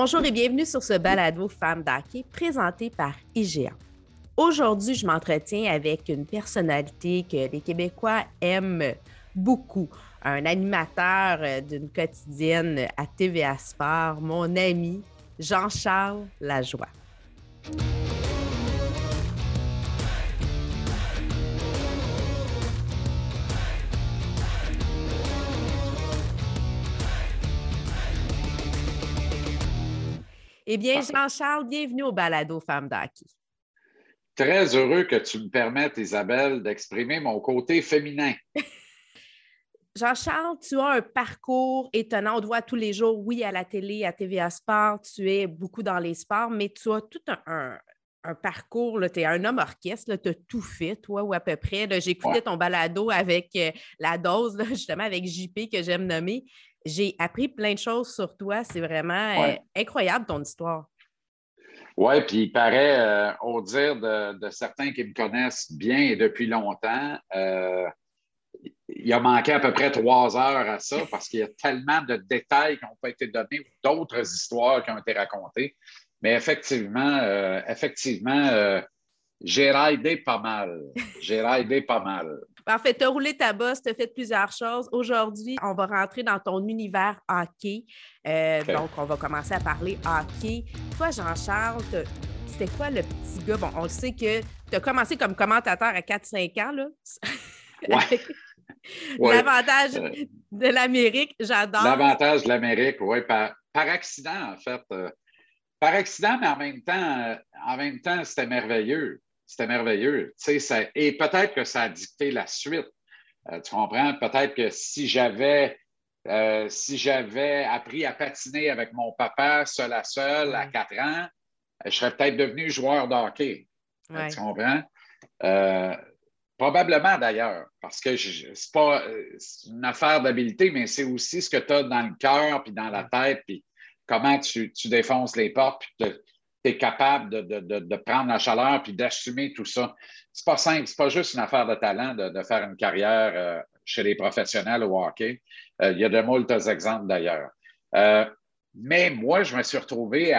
Bonjour et bienvenue sur ce balado Femmes d'Hockey présenté par IGA. Aujourd'hui, je m'entretiens avec une personnalité que les Québécois aiment beaucoup, un animateur euh, d'une quotidienne à TVA Sport, mon ami Jean-Charles Lajoie. Eh bien, Jean-Charles, bienvenue au balado Femmes d'Hockey. Très heureux que tu me permettes, Isabelle, d'exprimer mon côté féminin. Jean-Charles, tu as un parcours étonnant. On te voit tous les jours, oui, à la télé, à TVA Sport, tu es beaucoup dans les sports, mais tu as tout un, parcours, tu es un homme orchestre, tu as tout fait, toi, ou à peu près. J'écoutais ton balado avec euh, la dose, justement, avec JP, que j'aime nommer. J'ai appris plein de choses sur toi. C'est vraiment euh, incroyable ton histoire. Oui, puis il paraît, euh, au dire de, certains qui me connaissent bien et depuis longtemps, euh, il a manqué à peu près trois heures à ça parce qu'il y a tellement de détails qui n'ont pas été donnés ou d'autres histoires qui ont été racontées. Mais effectivement, effectivement, j'ai raidé pas mal. J'ai raidé pas mal. Parfait. Tu as roulé ta bosse, tu as fait plusieurs choses. Aujourd'hui, on va rentrer dans ton univers hockey. Euh, donc, on va commencer à parler hockey. Toi, Jean-Charles, c'était quoi le petit gars? Bon, on sait que tu as commencé comme commentateur à 4-5 ans. Là. L'avantage de l'Amérique, j'adore. L'avantage de l'Amérique, oui, par, accident, en fait. Euh, par accident, mais en même temps, euh, en même temps, c'était merveilleux. C'était merveilleux. Ça, et peut-être que ça a dicté la suite. Euh, tu comprends? Peut-être que si j'avais euh, si j'avais appris à patiner avec mon papa seul à seul à 4 ans, je serais peut-être devenu joueur de hockey. Euh, tu comprends? probablement d'ailleurs, parce que ce n'est pas une affaire d'habileté, mais c'est aussi ce que tu as dans le cœur, puis dans la tête, puis comment tu, tu défonces les portes, puis tu es capable de, prendre la chaleur puis d'assumer tout ça. C'est pas simple, c'est pas juste une affaire de talent de, faire une carrière euh, chez les professionnels au hockey. Euh, il y a de moultes exemples d'ailleurs. Euh, mais moi, je me suis retrouvé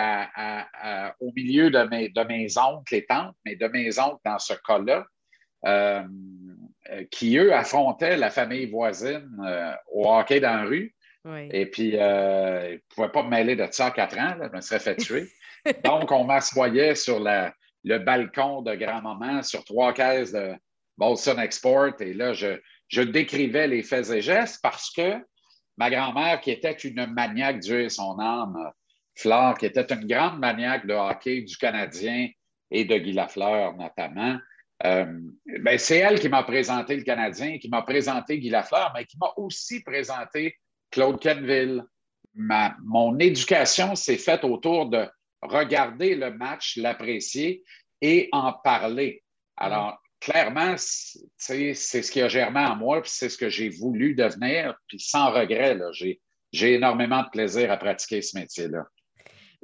au milieu de mes, de mes oncles et tantes, mais de mes oncles dans ce cas-là, qui, eux, affrontaient la famille voisine au hockey dans la rue. Et puis, ils ne pouvaient pas me mêler de ça à quatre ans, je me serais fait tuer. Donc, on m'assoyait sur le balcon de grand-maman sur trois caisses de Bolson Export et là, je, décrivais les faits et gestes parce que ma grand-mère, qui était une maniaque, Dieu et son âme, Flore, qui était une grande maniaque de hockey du Canadien et de Guy Lafleur notamment, euh, ben, c'est elle qui m'a présenté le Canadien, qui m'a présenté Guy Lafleur, mais qui m'a aussi présenté Claude Kenville. mon éducation s'est faite autour de regarder le match, l'apprécier et en parler. Alors, clairement, c'est ce qui a germé en moi, puis c'est ce que j'ai voulu devenir, puis sans regret, j'ai énormément de plaisir à pratiquer ce métier-là.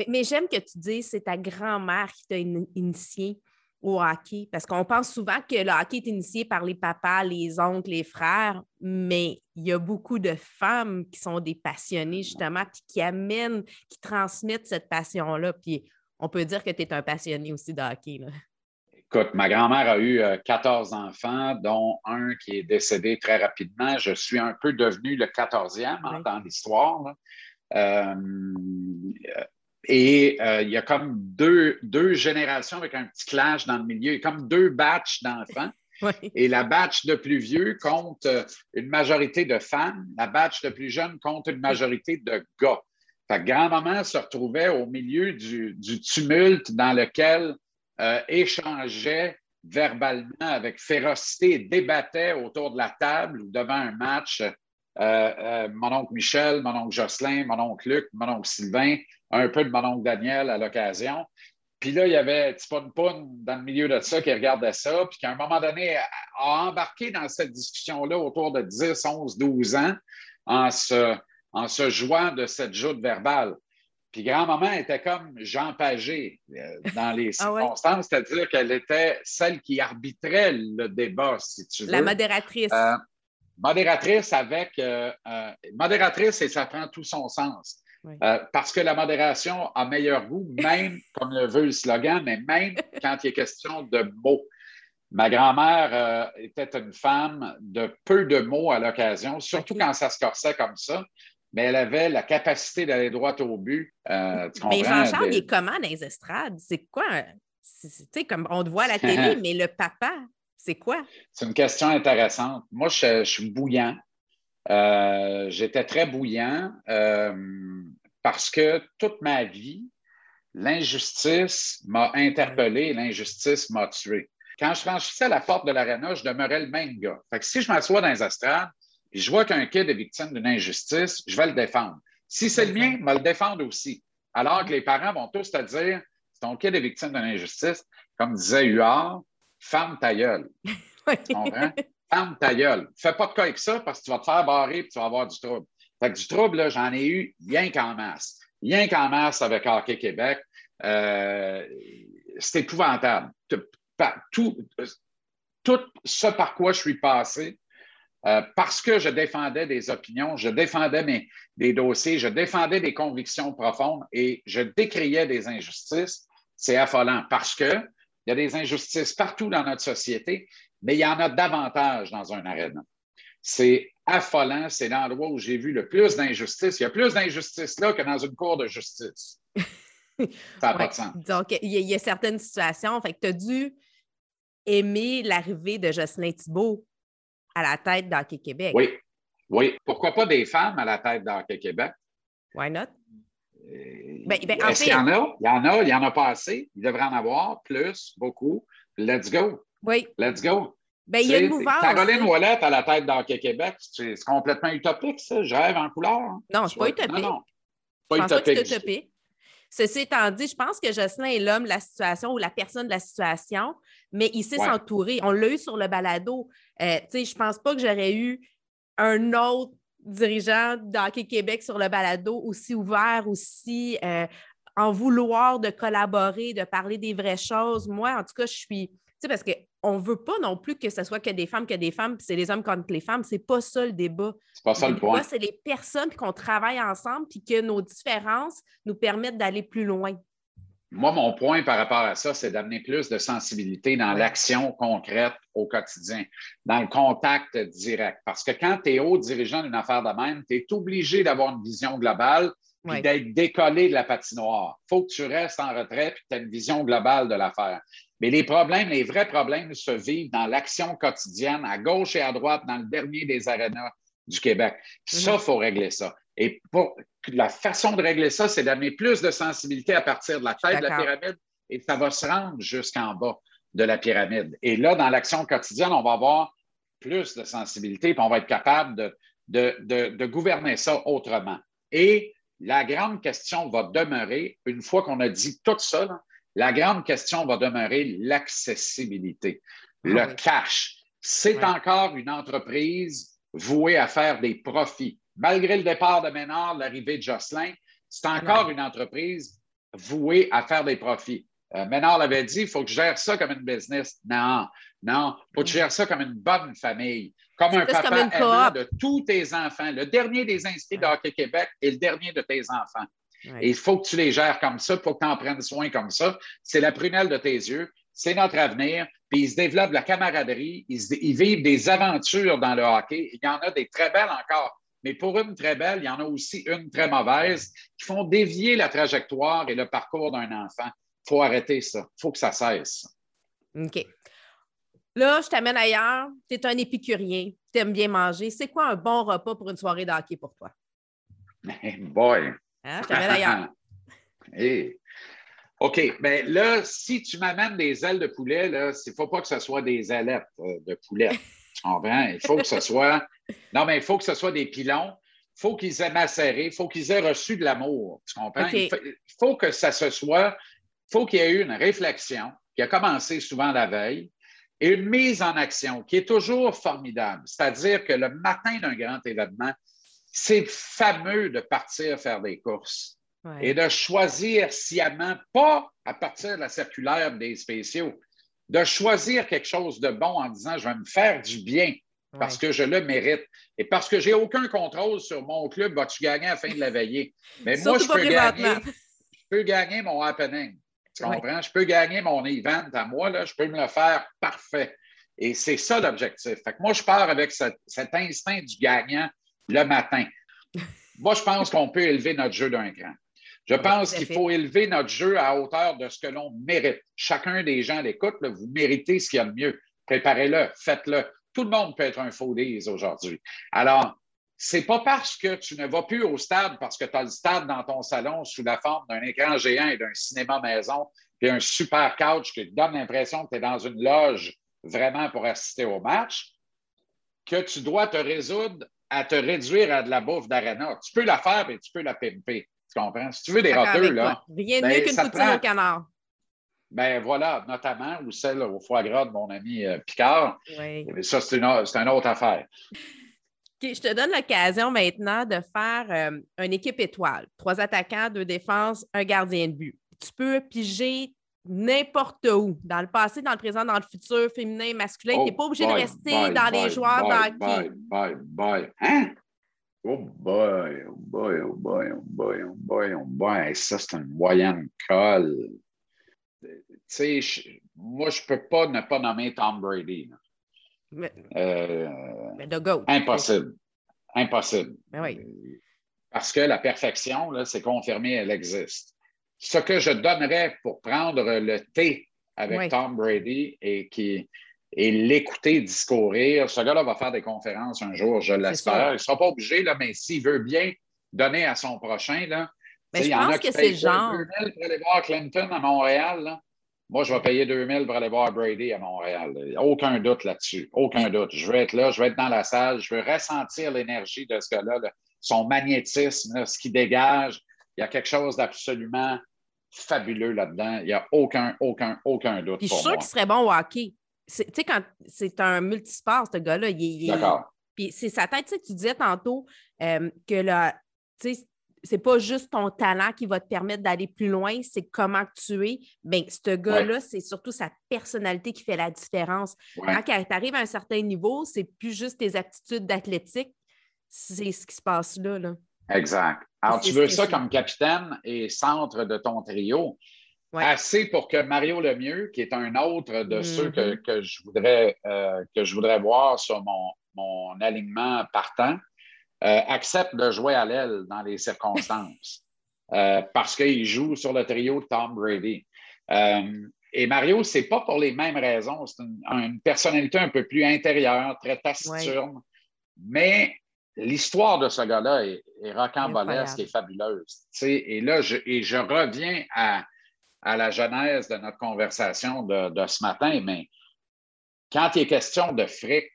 Mais, j'aime que tu dises c'est ta grand-mère qui t'a initié au hockey, parce qu'on pense souvent que le hockey est initié par les papas, les oncles, les frères, mais il y a beaucoup de femmes qui sont des passionnées, justement, puis qui amènent, qui transmettent cette passion-là. Puis on peut dire que tu es un passionné aussi de hockey. Écoute, ma grand-mère a eu 14 euh, enfants, dont un qui est décédé très rapidement. Je suis un peu devenu le 14e dans l'histoire. Euh, et euh, il y a comme deux, deux, générations avec un petit clash dans le milieu, il y a comme deux batchs d'enfants. Et la batch de plus vieux compte euh, une majorité de femmes, la batch de plus jeunes compte une majorité de gars. Fait grand-maman se retrouvait au milieu du, tumulte dans lequel euh, échangeait verbalement avec férocité et débattait autour de la table ou devant un match mon oncle Michel, mon oncle Jocelyn, mon oncle Luc, mon oncle Sylvain, un peu de mon oncle Daniel à l'occasion. Puis là, il y avait Tipon dans le milieu de ça qui regardait ça, puis qu'à un moment donné, a embarqué dans cette discussion-là autour de 10, 11, 12 ans en se, en se jouant de cette joute verbale. Puis grand-maman était comme Jean Pagé euh, dans les ah circonstances, c'est-à-dire qu'elle était celle qui arbitrait le débat, si tu veux. La modératrice. Euh, modératrice avec. Euh, modératrice, et ça prend tout son sens Euh, parce que la modération a meilleur goût, même, comme le veut le slogan, mais même quand il est question de mots. Ma grand-mère euh, était une femme de peu de mots à l'occasion, surtout quand ça se corsait comme ça, mais elle avait la capacité d'aller droit au but. Euh, mais Jean-Charles, il est comment dans les estrades? C'est quoi? Tu comme on te voit à la télé, mais le papa, c'est quoi? C'est une question intéressante. Moi, je suis bouillant. Euh, j'étais très bouillant euh, parce que toute ma vie, l'injustice m'a interpellé, l'injustice m'a tué. Quand je franchissais la porte de l'aréna, je demeurais le même gars. Si je m'assois dans les estrades et je vois qu'un kid est victime d'une injustice, je vais le défendre. Si c'est le mien, je vais le défendre aussi. Alors que les parents vont tous te dire si ton kid est victime d'une injustice, comme disait Huard, femme ta gueule. Tu comprends? ferme ta gueule. Fais pas de cas avec ça parce que tu vas te faire barrer et tu vas avoir du trouble. Fait que du trouble, j'en ai eu rien qu'en masse. Rien qu'en masse avec Hockey Québec. Euh, c'est épouvantable. Tout, tout ce par quoi je suis passé, euh, parce que je défendais des opinions, je défendais mes, des dossiers, je défendais des convictions profondes et je décriais des injustices, c'est affolant parce qu'il y a des injustices partout dans notre société mais il y en a davantage dans un aréna. C'est affolant, c'est l'endroit où j'ai vu le plus d'injustice. Il y a plus d'injustice là que dans une cour de justice. Ça n'a pas de sens. Donc, il y, a, certaines situations, fait que tu as dû aimer l'arrivée de Jocelyn Thibault à la tête d'Hockey Québec. Oui, oui. Pourquoi pas des femmes à la tête d'Hockey Québec? Why not? Euh, ben, ben, Est-ce qu'il y en a? Il y en a, il y en a pas assez. Il devrait en avoir plus, beaucoup. Let's go. Oui. Let's go. Ben, il y a une mouvance. Caroline Ouellette à la tête d'Hockey Québec, c'est complètement utopique, ça. Je rêve en couleur. Non, c'est pas utopique. Non, non. Pas je pense utopique. Pas que c'est utopique. Ceci étant dit, je pense que Jocelyn est l'homme de la situation ou la personne de la situation, mais il sait s'entourer. On l'a eu sur le balado. Euh, je ne pense pas que j'aurais eu un autre dirigeant d'Hockey Québec sur le balado aussi ouvert, aussi euh, en vouloir de collaborer, de parler des vraies choses. Moi, en tout cas, je suis parce qu'on ne veut pas non plus que ce soit que des femmes, que des femmes, puis c'est les hommes contre les femmes. C'est pas ça le débat. C'est pas ça le, point. C'est les personnes qu'on travaille ensemble, puis que nos différences nous permettent d'aller plus loin. Moi, mon point par rapport à ça, c'est d'amener plus de sensibilité dans l'action concrète au quotidien, dans le contact direct. Parce que quand tu es haut dirigeant d'une affaire de même, tu es obligé d'avoir une vision globale puis d'être décollé de la patinoire. Il faut que tu restes en retrait puis que tu aies une vision globale de l'affaire. Mais les problèmes, les vrais problèmes se vivent dans l'action quotidienne, à gauche et à droite, dans le dernier des arénas du Québec. Ça, il mhm. faut régler ça. Et pour, la façon de régler ça, c'est d'amener plus de sensibilité à partir de la tête de la pyramide et ça va se rendre jusqu'en bas de la pyramide. Et là, dans l'action quotidienne, on va avoir plus de sensibilité et on va être capable de, de, de gouverner ça autrement. Et la grande question va demeurer, une fois qu'on a dit tout ça, la grande question va demeurer l'accessibilité, ah le cash. C'est encore une entreprise vouée à faire des profits. Malgré le départ de Ménard, l'arrivée de Jocelyn, c'est encore une entreprise vouée à faire des profits. Euh, Ménard l'avait dit, il faut que je gère ça comme une business. Non, non, il faut que tu gères ça comme une bonne famille, comme un papa de tous tes enfants. Le dernier des inscrits de Hockey Québec et le dernier de tes enfants. Et il faut que tu les gères comme ça, il faut que tu en prennes soin comme ça. C'est la prunelle de tes yeux, c'est notre avenir. Puis ils se développent la camaraderie, ils, vivent des aventures dans le hockey. Il y en a des très belles encore. Mais pour une très belle, il y en a aussi une très mauvaise qui font dévier la trajectoire et le parcours d'un enfant. Il faut arrêter ça. Il faut que ça cesse. OK. Là, je t'amène ailleurs. Tu es un épicurien. Tu aimes bien manger. C'est quoi un bon repas pour une soirée de hockey pour toi? boy! Hein? Je t'amène ailleurs. OK. Bien là, si tu m'amènes des ailes de poulet, il ne faut pas que ce soit des ailettes euh, de poulet. Il faut que ce soit. Non, mais il faut que ce soit des pilons. Il faut qu'ils aient macéré. Il faut qu'ils aient reçu de l'amour. Tu comprends? Il, faut, que ça se soit. Il faut qu'il y ait eu une réflexion qui a commencé souvent la veille et une mise en action qui est toujours formidable. C'est-à-dire que le matin d'un grand événement, c'est fameux de partir faire des courses et de choisir sciemment, pas à partir de la circulaire des spéciaux, de choisir quelque chose de bon en disant je vais me faire du bien parce que je le mérite. Et parce que j'ai aucun contrôle sur mon club, vas-tu gagner à la fin de la veillée? Mais moi, je peux, gagner, je peux gagner mon happening. Tu comprends? Je peux gagner mon event à moi, là, je peux me le faire parfait. Et c'est ça l'objectif. Fait que moi, je pars avec cet instinct du gagnant le matin. Moi, je pense qu'on peut élever notre jeu d'un cran. Je pense qu'il faut élever notre jeu à hauteur de ce que l'on mérite. Chacun des gens à l'écoute, vous méritez ce qu'il y a de mieux. Préparez-le, faites-le. Tout le monde peut être un faux aujourd'hui. Alors, c'est pas parce que tu ne vas plus au stade parce que tu as le stade dans ton salon sous la forme d'un écran géant et d'un cinéma maison, puis un super couch qui te donne l'impression que tu es dans une loge vraiment pour assister au match, que tu dois te résoudre à te réduire à de la bouffe d'arena. Tu peux la faire et tu peux la pimper. Tu comprends? Si tu veux des roteux, là. Rien de mieux ben, qu'une poutine au canard. Ben voilà, notamment, ou celle au foie gras de mon ami euh, Picard. Oui. Ça, c'est une, une, autre affaire. je te donne l'occasion maintenant de faire euh, une équipe étoile. Trois attaquants, deux défenses, un gardien de but. Tu peux piger n'importe où, dans le passé, dans le présent, dans le futur, féminin, masculin. tu n'es pas obligé de rester dans les joueurs bye, bye, bye, Hein? Oh boy, oh boy, oh boy, oh boy, oh boy, oh boy. Ça, c'est une moyenne colle. Tu sais, moi, je peux pas ne pas nommer Tom Brady. Mais, euh, Impossible. Impossible. Ben oui. Parce que la perfection, c'est confirmé, elle existe ce que je donnerais pour prendre le thé avec Tom Brady et, qui, et l'écouter discourir, ce gars-là va faire des conférences un jour, je l'espère. Il ne sera pas obligé, là, mais s'il veut bien donner à son prochain, là, mais je pense que c'est genre. 000 pour aller voir Clinton à Montréal. Moi, je vais payer 2000 pour aller voir Brady à Montréal. Aucun doute là-dessus. Aucun doute. Je veux être là, je veux être dans la salle, je veux ressentir l'énergie de ce gars-là, son magnétisme, ce qui dégage. Il y a quelque chose d'absolument fabuleux là-dedans. Il n'y a aucun, aucun, aucun doute. Puis je suis sûr qu'il serait bon au hockey. Tu sais, quand c'est un multisport, ce gars-là, il, D'accord. Puis c'est sa tête, tu disais tantôt euh, que là, tu sais, c'est pas juste ton talent qui va te permettre d'aller plus loin, c'est comment tu es. Bien, ce gars-là, c'est surtout sa personnalité qui fait la différence. Quand tu arrives à un certain niveau, c'est plus juste tes aptitudes d'athlétique, c'est ce qui se passe là. là. Exact. Alors, tu veux ça comme capitaine et centre de ton trio. Assez pour que Mario Lemieux, qui est un autre de ceux que, mm-hmm. je voudrais, euh, que je voudrais voir sur mon, alignement partant, euh, accepte de jouer à l'aile dans les circonstances euh, parce qu'il joue sur le trio de Tom Brady. et Mario, ce n'est pas pour les mêmes raisons. C'est une, personnalité un peu plus intérieure, très taciturne, mais l'histoire de ce gars-là est, est rocambolesque et fabuleuse. Et là, je, et je reviens à, la genèse de notre conversation de, ce matin, mais quand il est question de fric,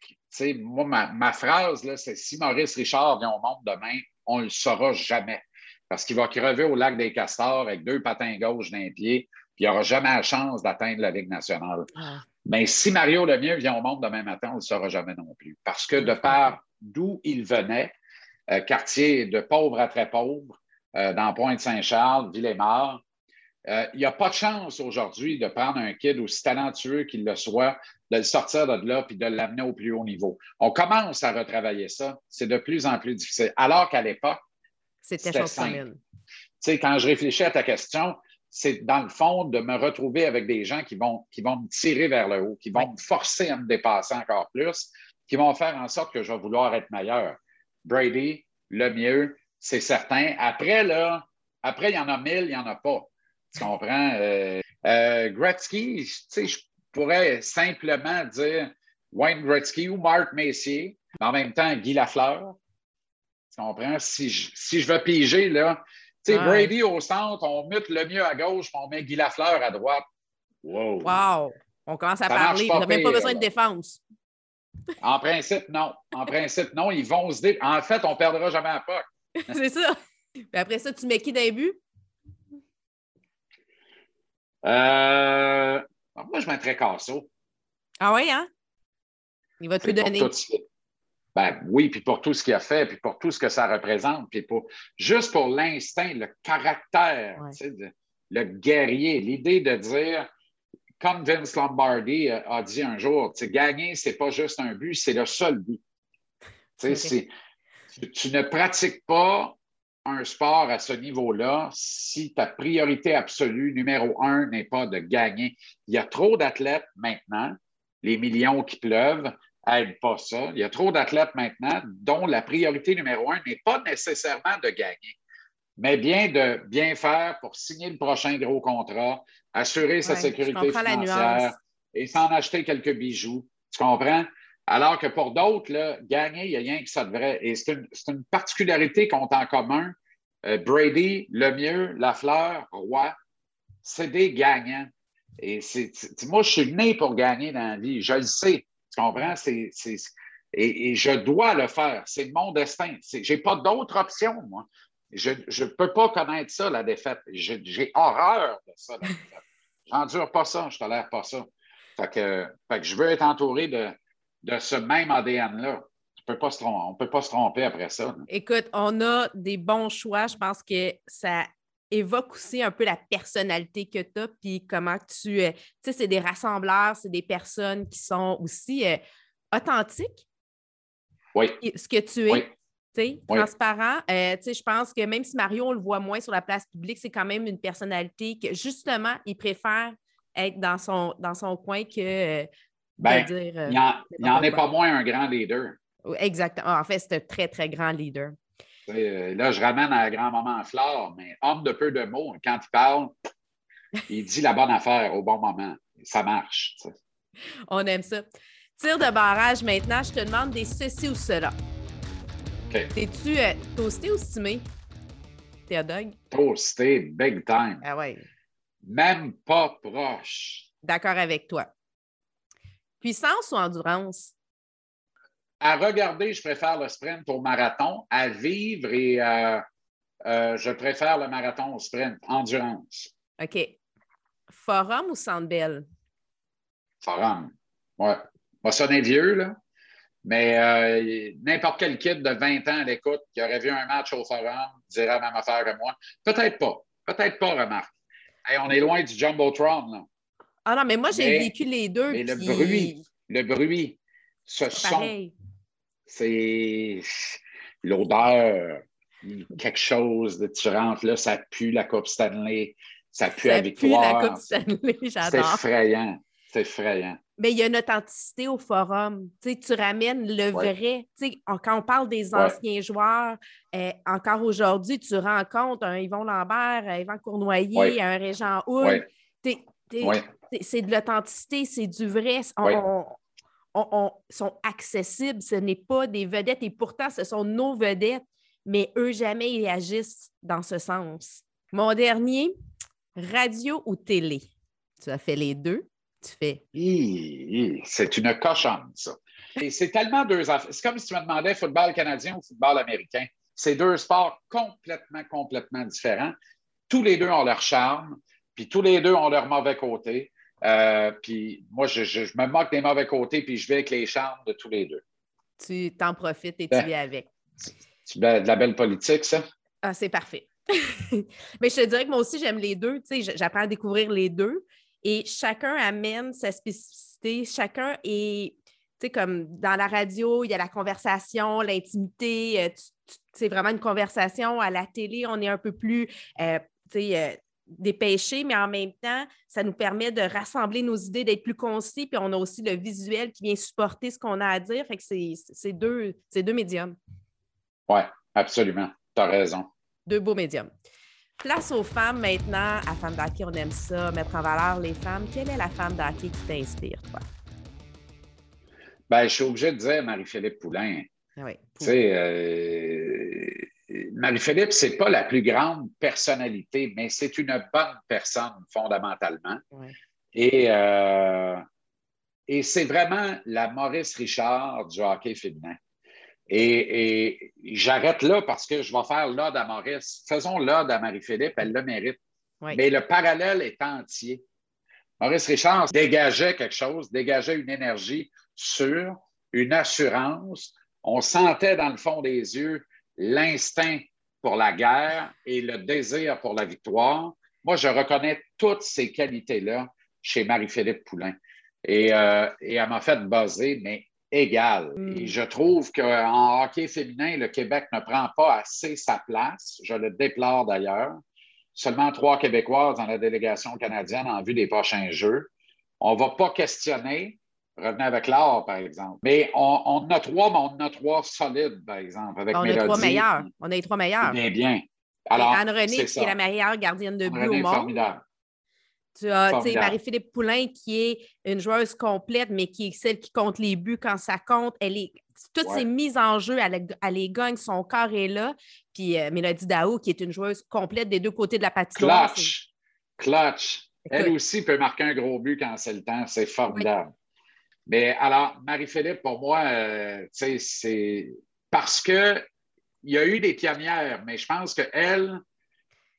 moi, ma, phrase, c'est si Maurice Richard vient au monde demain, on ne le saura jamais. Parce qu'il va crever au lac des Castors avec deux patins gauche d'un pied, puis il n'aura jamais la chance d'atteindre la Ligue nationale. Mais si Mario Lemieux vient au monde demain matin, on ne le saura jamais non plus. Parce que de par d'où il venait, euh, quartier de pauvre à très pauvre, euh, dans Pointe-Saint-Charles, Euh, il n'y a pas de chance aujourd'hui de prendre un kid aussi talentueux qu'il le soit, de le sortir de là puis de l'amener au plus haut niveau. On commence à retravailler ça. C'est de plus en plus difficile. Alors qu'à l'époque, c'était simple. Tu sais, quand je réfléchis à ta question, c'est dans le fond de me retrouver avec des gens qui vont, qui vont me tirer vers le haut, qui vont me forcer à me dépasser encore plus, qui vont faire en sorte que je vais vouloir être meilleur. Brady, le mieux, c'est certain. Après, là, après, il y en a mille, il n'y en a pas. Tu comprends? Euh, euh, Gretzky, tu sais, je pourrais simplement dire Wayne Gretzky ou Mark Messier, mais en même temps, Guy Lafleur. Tu comprends? Si je, si je veux piger, là, tu sais, Brady au centre, on mute le mieux à gauche, puis on met Guy Lafleur à droite. Wow! Wow! On commence à parler. On n'a même pas besoin de défense. En principe, non. En principe, non. Ils vont se dire. En fait, on ne perdra jamais à POC. C'est ça. Puis après ça, tu mets qui d'un but? Euh... Moi, je mettrais Casso. Ah oui, hein? Il va tout donner. Ben, oui, puis pour tout ce qu'il a fait, puis pour tout ce que ça représente, puis pour juste pour l'instinct, le caractère, le guerrier, l'idée de dire comme Vince Lombardi a dit un jour, gagner, ce n'est pas juste un but, c'est le seul but. tu ne pratiques pas un sport à ce niveau-là si ta priorité absolue, numéro un, n'est pas de gagner. Il y a trop d'athlètes maintenant, les millions qui pleuvent n'aident pas ça. Il y a trop d'athlètes maintenant dont la priorité numéro un n'est pas nécessairement de gagner, mais bien de bien faire pour signer le prochain gros contrat, assurer sa sécurité financière et s'en acheter quelques bijoux. Tu comprends? Alors que pour d'autres, gagner, il n'y a rien que ça de vrai. Et c'est une, particularité qu'on a en commun. Euh, Brady, Lemieux, Lafleur, Roy, c'est des gagnants. Et c'est, moi, je suis né pour gagner dans la vie. Je le sais. Tu comprends? et, je dois le faire. C'est mon destin. Je n'ai pas d'autre option, moi. Je ne peux pas connaître ça, la défaite. J'ai horreur de ça, la défaite. J'endure pas ça, je ne tolère pas ça. Fait que, fait que je veux être entouré de, de ce même ADN-là. On ne peut pas se tromper après ça. Écoute, on a des bons choix. Je pense que ça évoque aussi un peu la personnalité que tu as, puis comment tu. Euh, tu sais, c'est des rassembleurs, c'est des personnes qui sont aussi euh, authentiques. Oui. Ce que tu es. Oui. transparent. Euh, je pense que même si Mario, on le voit moins sur la place publique, c'est quand même une personnalité que justement, il préfère être dans son, dans son coin que ben, euh, il n'en est pas moins un grand leader. Exactement. En fait, c'est un très, très grand leader. Euh, là, je ramène à grand-maman Flore, mais homme de peu de mots, quand il parle, il dit la bonne affaire au bon moment. Ça marche. On aime ça. Tir de barrage maintenant, je te demande des ceci ou cela. T'es-tu euh, toasté ou stimé, Théodog? Toasté, big time. Ah ouais. Même pas proche. D'accord avec toi. Puissance ou endurance? À regarder, je préfère le sprint au marathon. À vivre, et euh, euh, je préfère le marathon au sprint. Endurance. OK. Forum ou Sandbell? Forum. Ouais. Va sonner vieux, là. Mais euh, n'importe quel kid de 20 ans à l'écoute qui aurait vu un match au Forum dirait la même affaire que moi. Peut-être pas. Peut-être pas, remarque. on est loin du Jumbotron, là. Ah non, mais moi, j'ai vécu les deux. Mais le bruit, le bruit, ce son, c'est l'odeur, quelque chose de tu rentres là, ça pue la Coupe Stanley, ça pue la victoire. Ça pue la Coupe Stanley, j'adore. C'est effrayant, c'est effrayant. Mais il y a une authenticité au forum. Tu, sais, tu ramènes le vrai. Tu sais, quand on parle des anciens joueurs, euh, encore aujourd'hui, tu rencontres un Yvon Lambert, un Yvan Cournoyer, un Régent Houle c'est de l'authenticité, c'est du vrai. On, sont accessibles, ce n'est pas des vedettes et pourtant ce sont nos vedettes, mais eux jamais ils agissent dans ce sens. Mon dernier, radio ou télé? Tu as fait les deux. Tu fais. C'est une cochonne, ça. Et c'est tellement deux C'est comme si tu me demandais football canadien ou football américain. C'est deux sports complètement, complètement différents. Tous les deux ont leur charme, puis tous les deux ont leur mauvais côté. Euh, puis moi, je, me moque des mauvais côtés, puis je vais avec les charmes de tous les deux. Tu t'en profites et tu ben, avec. C'est de la belle politique, ça? Ah, c'est parfait. Mais je te dirais que moi aussi, j'aime les deux. Tu sais, j'apprends à découvrir les deux. Et chacun amène sa spécificité. Chacun est, tu sais, comme dans la radio, il y a la conversation, l'intimité. Euh, c'est vraiment une conversation. À la télé, on est un peu plus, euh, tu sais, des péchés, mais en même temps, ça nous permet de rassembler nos idées, d'être plus concis, puis on a aussi le visuel qui vient supporter ce qu'on a à dire. Fait que c'est deux, deux médiums. Oui, absolument. Tu as raison. Deux beaux médiums. Place aux femmes maintenant. À Femme d'Hockey, on aime ça, mettre en valeur les femmes. Quelle est la femme d'Hockey qui t'inspire, toi? Bien, je suis obligé de dire Marie-Philippe Poulain. Ah oui. Tu sais, euh, Marie-Philippe, ce n'est pas la plus grande personnalité, mais c'est une bonne personne fondamentalement. Et, euh, et c'est vraiment la Maurice Richard du hockey féminin. Et, j'arrête là parce que je vais faire l'ode à Maurice. Faisons l'ode à Marie-Philippe, elle le mérite. Mais le parallèle est entier. Maurice Richard dégageait quelque chose, dégageait une énergie sûre, une assurance. On sentait dans le fond des yeux l'instinct pour la guerre et le désir pour la victoire. Moi, je reconnais toutes ces qualités-là chez Marie-Philippe Poulain. Et, euh, et, elle m'a fait buzzer, mais égale. Mm. Et je trouve qu'en hockey féminin, le Québec ne prend pas assez sa place. Je le déplore d'ailleurs. Seulement trois Québécoises dans la délégation canadienne en vue des prochains Jeux. On ne va pas questionner. Revenez avec l'or, par exemple. Mais on, on, a trois, mais on en a trois solides, par exemple. Avec on a trois meilleurs. On a les trois meilleurs. Bien, bien. Alors, Anne-Renée, qui est la meilleure gardienne de but au monde. Formidable. Tu as Marie-Philippe Poulain, qui est une joueuse complète, mais qui est celle qui compte les buts quand ça compte. Elle est, toutes ces mises en jeu, elle, les gagne, son corps est là. Puis euh, Mélodie Daou, qui est une joueuse complète des deux côtés de la patinoire. Clutch. Clutch. Elle aussi peut marquer un gros but quand c'est le temps. C'est formidable. Mais alors, Marie-Philippe, pour moi, euh, c'est parce qu'il y a eu des pionnières, mais je pense qu'elle,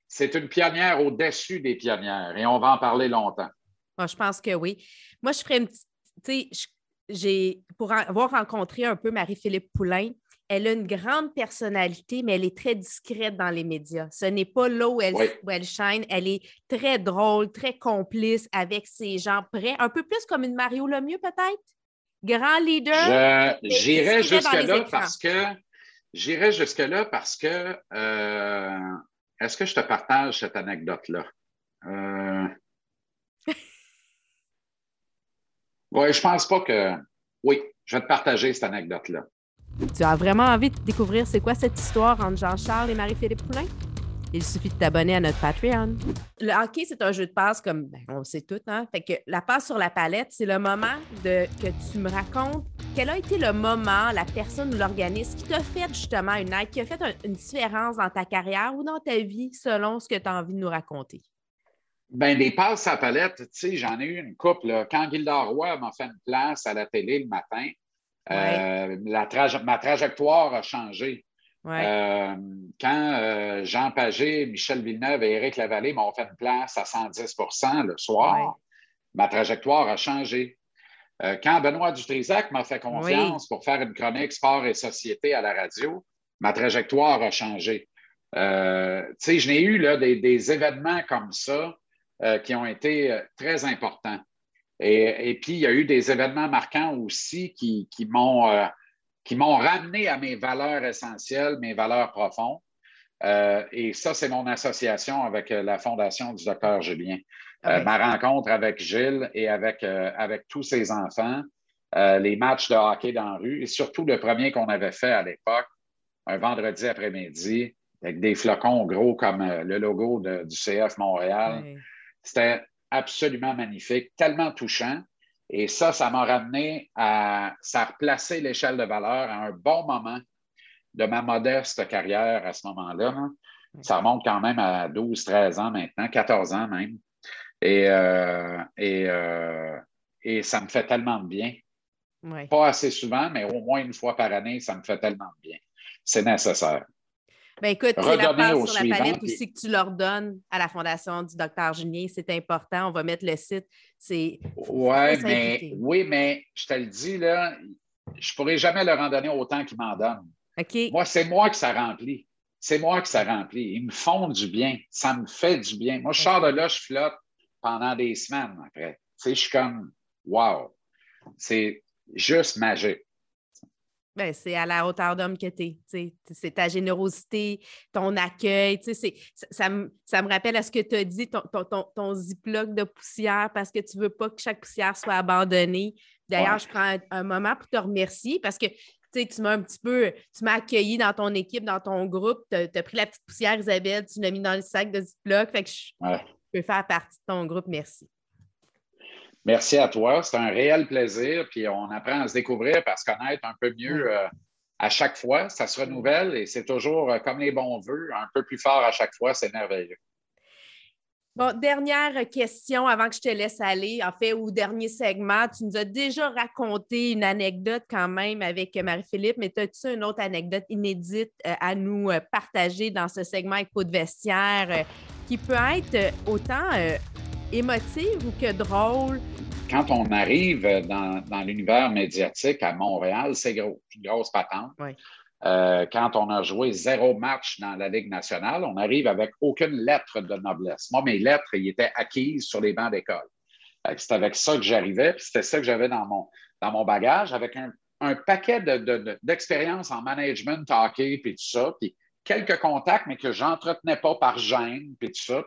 c'est une pionnière au-dessus des pionnières et on va en parler longtemps. Je pense que oui. Moi, je ferais une petite. J'ai, pour avoir rencontré un peu Marie-Philippe Poulain, elle a une grande personnalité, mais elle est très discrète dans les médias. Ce n'est pas là où elle, où elle shine. Elle est très drôle, très complice avec ses gens près, un peu plus comme une Mario Lemieux, peut-être? Grand leader. J'irai jusque-là parce que j'irai jusque-là parce que euh, est-ce que je te partage cette anecdote-là? Euh... oui, je pense pas que. Oui, je vais te partager cette anecdote-là. Tu as vraiment envie de découvrir c'est quoi cette histoire entre Jean-Charles et Marie-Philippe Poulin? Il suffit de t'abonner à notre Patreon. Le hockey, c'est un jeu de passe comme ben, on sait tout. Hein? Fait que la passe sur la palette, c'est le moment de, que tu me racontes quel a été le moment, la personne ou l'organisme qui t'a fait justement une aide, qui a fait une différence dans ta carrière ou dans ta vie selon ce que tu as envie de nous raconter? Bien, des passes à la palette, tu sais, j'en ai eu une couple. Quand Gilda Roy m'a fait une place à la télé le matin, euh, ma trajectoire a changé. Euh, quand euh, Jean Pagé, Michel Villeneuve et Éric Lavallée m'ont fait une place à 110% le soir, ma trajectoire a changé. Euh, quand Benoît Dutrisac m'a fait confiance pour faire une chronique sport et société à la radio, ma trajectoire a changé. tu sais, je n'ai eu là, des, événements comme ça qui ont été très importants. Et, puis, il y a eu des événements marquants aussi qui, qui m'ont qui m'ont ramené à mes valeurs essentielles, mes valeurs profondes. Euh, et ça, c'est mon association avec euh, la Fondation du docteur Julien. Euh, ma rencontre avec Gilles et avec, avec tous ses enfants, les matchs de hockey dans la rue, et surtout le premier qu'on avait fait à l'époque, un vendredi après-midi, avec des flocons gros comme le logo du CF Montréal. C'était absolument magnifique, tellement touchant. Et ça, ça m'a ramené à. Ça a replacé l'échelle de valeur à un bon moment de ma modeste carrière à ce moment-là. Ça remonte quand même à 12, 13 ans maintenant, 14 ans même. Et, euh, euh, et, ça me fait tellement de bien. Pas assez souvent, mais au moins une fois par année, ça me fait tellement de bien. C'est nécessaire. Ben écoute, c'est la sur la palette aussi que tu leur donnes à la Fondation du docteur Julien. C'est important. On va mettre le site. C'est. Ouais, mais, oui, mais je te le dis, là, je ne pourrais jamais leur en donner autant qu'ils m'en donnent. Moi, c'est moi que ça remplit. C'est moi que ça remplit. Ils me font du bien. Ça me fait du bien. Moi, je sors de là, je flotte pendant des semaines après. Tu sais, je suis comme, wow. C'est juste magique. Ben, c'est à la hauteur d'homme que tu es. C'est ta générosité, ton accueil. Ça, me, ça me rappelle à ce que tu as dit, ton, ton, ton, ziploc de poussière, parce que tu ne veux pas que chaque poussière soit abandonnée. D'ailleurs, je prends un, moment pour te remercier parce que tu m'as un petit peu, tu m'as accueilli dans ton équipe, dans ton groupe, tu as, pris la petite poussière, Isabelle, tu l'as mis dans le sac de Ziploc. Fait que je peux faire partie de ton groupe. Merci. Merci à toi. C'est un réel plaisir. Puis on apprend à se découvrir, à se connaître un peu mieux euh, à chaque fois. Ça se renouvelle et c'est toujours euh, comme les bons voeux, un peu plus fort à chaque fois. C'est merveilleux. Bon, dernière question avant que je te laisse aller. En fait, au dernier segment, tu nous as déjà raconté une anecdote quand même avec Marie-Philippe, mais as-tu une autre anecdote inédite euh, à nous partager dans ce segment Écho de vestiaire qui peut être autant émotive ou que drôle? Quand on arrive dans, l'univers médiatique à Montréal, c'est gros, une grosse patente. Euh, quand on a joué zéro match dans la Ligue nationale, on arrive avec aucune lettre de noblesse. Moi, mes lettres, ils étaient acquises sur les bancs d'école. C'est avec ça que j'arrivais, puis c'était ça que j'avais dans mon, dans mon bagage, avec un un paquet d'expériences en management, hockey, puis tout ça, puis quelques contacts, mais que je n'entretenais pas par gêne, puis tout ça.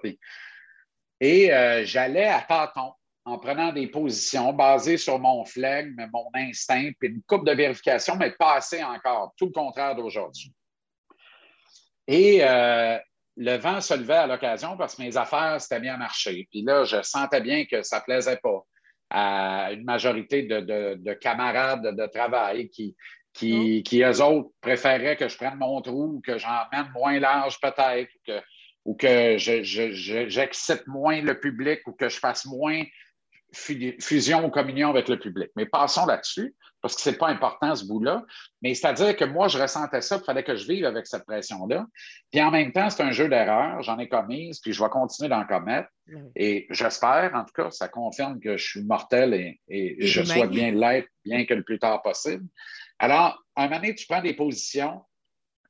Et euh, j'allais à tâtons en prenant des positions basées sur mon flegme, mon instinct, puis une coupe de vérification, mais pas assez encore, tout le contraire d'aujourd'hui. Et euh, le vent se levait à l'occasion parce que mes affaires s'étaient mis à marcher. Puis là, je sentais bien que ça ne plaisait pas à une majorité de, camarades de travail qui, qui, qui, eux autres, préféraient que je prenne mon trou, que j'emmène moins large peut-être, ou que j'excite moins le public, ou que je fasse moins fusion ou communion avec le public. Mais passons là-dessus, parce que ce n'est pas important ce bout-là. Mais c'est-à-dire que moi, je ressentais ça, il fallait que je vive avec cette pression-là. Puis en même temps, c'est un jeu d'erreur, j'en ai commise, puis je vais continuer d'en commettre. Et j'espère, en tout cas, ça confirme que je suis mortel et, et je souhaite bien l'être, bien que le plus tard possible. Alors, à un moment donné, tu prends des positions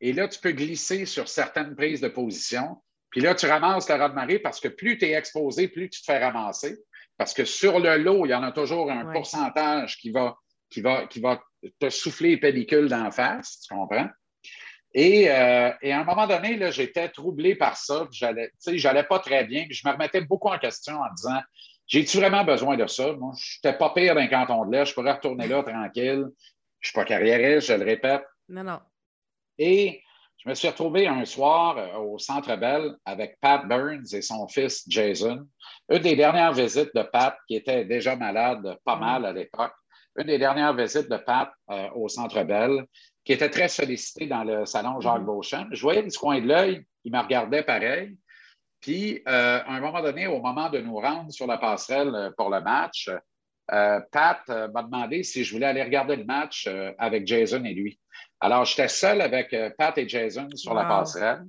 et là, tu peux glisser sur certaines prises de position. Puis là, tu ramasses le raz de marée parce que plus tu es exposé, plus tu te fais ramasser. Parce que sur le lot, il y en a toujours un pourcentage qui va, qui, va, qui va te souffler les pellicules d'en face, tu comprends? Et, euh, et, à un moment donné, j'étais troublé par ça. Je n'allais pas très bien. Puis je me remettais beaucoup en question en disant J'ai-tu vraiment besoin de ça? Moi, je n'étais pas pire d'un canton de l'air. Je pourrais retourner là tranquille. Je ne suis pas carriériste, je le répète. Non, non. Et je me suis retrouvé un soir euh, au Centre Bell avec Pat Burns et son fils Jason. Une des dernières visites de Pat, qui était déjà malade pas mal à l'époque, une des dernières visites de Pat euh, au Centre Bell, qui était très sollicité dans le salon Jacques mm. Beauchamp. Je voyais du coin de l'œil, il me regardait pareil. Puis, euh, à un moment donné, au moment de nous rendre sur la passerelle pour le match, euh, Pat m'a demandé si je voulais aller regarder le match avec Jason et lui. Alors, j'étais seul avec Pat et Jason sur la passerelle.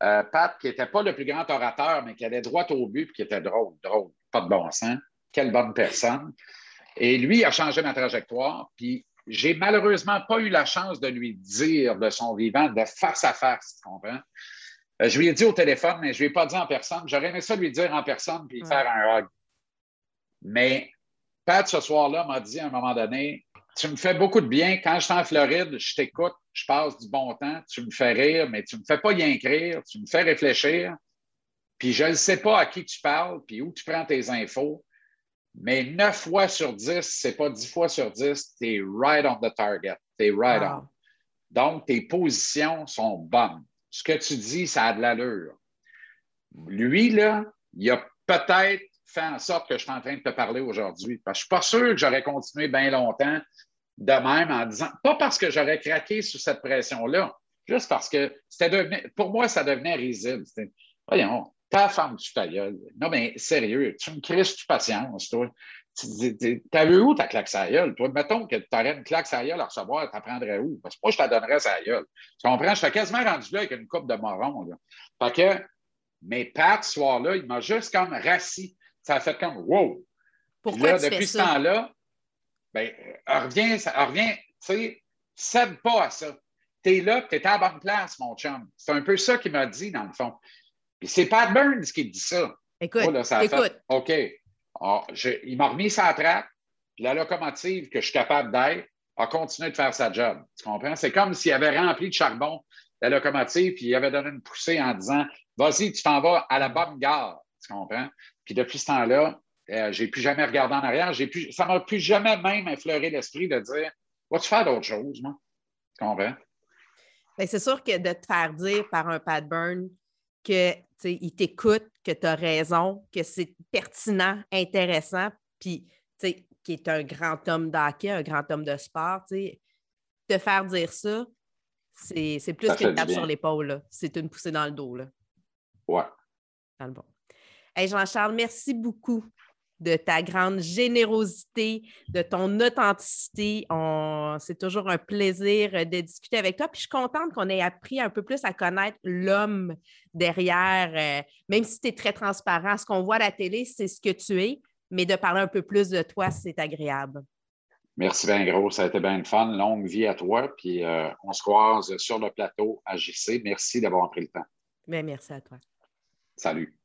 Pat, qui n'était pas le plus grand orateur, mais qui allait droit au but et qui était drôle, drôle, pas de bon sens. Quelle bonne personne. Et lui a changé ma trajectoire. Puis, j'ai malheureusement pas eu la chance de lui dire de son vivant, de face à face, tu comprends? je lui ai dit au téléphone, mais je ne lui ai pas dit en personne. J'aurais aimé ça lui dire en personne puis faire un hug. Mais Pat, ce soir-là, m'a dit à un moment donné Tu me fais beaucoup de bien. Quand je suis en Floride, je t'écoute, je passe du bon temps, tu me fais rire, mais tu ne me fais pas y écrire, tu me fais réfléchir. Puis je ne sais pas à qui tu parles, puis où tu prends tes infos. Mais neuf fois sur dix, c'est pas dix fois sur dix, tu es right on the target. Tu es right on. Donc, tes positions sont bonnes. Ce que tu dis, ça a de l'allure. Lui, là, il a peut-être fait en sorte que je suis en train de te parler aujourd'hui. Parce que je ne suis pas sûr que j'aurais continué bien longtemps de même en disant, pas parce que j'aurais craqué sous cette pression-là, juste parce que c'était devenu, pour moi, ça devenait risible. Voyons, ta femme, tu ta gueule. Non, mais sérieux, tu me crises tu patience, toi. T'as vu où ta claque sa gueule? Toi, mettons que tu aurais une claque sa gueule à recevoir, tu prendrais où? Parce que moi, je te donnerais sa gueule. Tu comprends? Je suis quasiment rendu là avec une coupe de marron. Là. Fait que, mais Pat, ce soir-là, il m'a juste comme rassis ça a fait comme wow. Pourquoi là, depuis ce temps-là, ben, reviens, ça, reviens, tu sais, cède pas à ça. Tu es là, tu es à la bonne place, mon chum. C'est un peu ça qu'il m'a dit, dans le fond. Puis c'est Pat Burns qui dit ça. Écoute, écoute. OK. Ah, il m'a remis sa trappe, puis la locomotive que je suis capable d'être a continué de faire sa job. Tu comprends? C'est comme s'il avait rempli de charbon la locomotive, puis il avait donné une poussée en disant Vas-y, tu t'en vas à la bonne gare. Tu comprends? Puis depuis ce temps-là, euh, je n'ai plus jamais regardé en arrière. Plus, ça ne m'a plus jamais même effleuré l'esprit de dire Vas-tu faire d'autres choses, moi? Tu comprends? Ben, c'est sûr que de te faire dire par un Pat Burn qu'il t'écoute, que tu as raison, que c'est pertinent, intéressant, puis qui est un grand homme d'hockey, un grand homme de sport, te faire dire ça, c'est plus qu'une tape sur l'épaule. C'est une poussée dans le dos. Là. Ouais. Dans le bon. Jean-Charles, merci beaucoup de ta grande générosité, de ton authenticité. C'est toujours un plaisir de discuter avec toi. Puis je suis contente qu'on ait appris un peu plus à connaître l'homme derrière, euh, même si tu es très transparent. Ce qu'on voit à la télé, c'est ce que tu es, mais de parler un peu plus de toi, c'est agréable. Merci bien gros, ça a été bien fun. Longue vie à toi. Puis euh, on se croise sur le plateau à JC. Merci d'avoir pris le temps. Bien, merci à toi. Salut.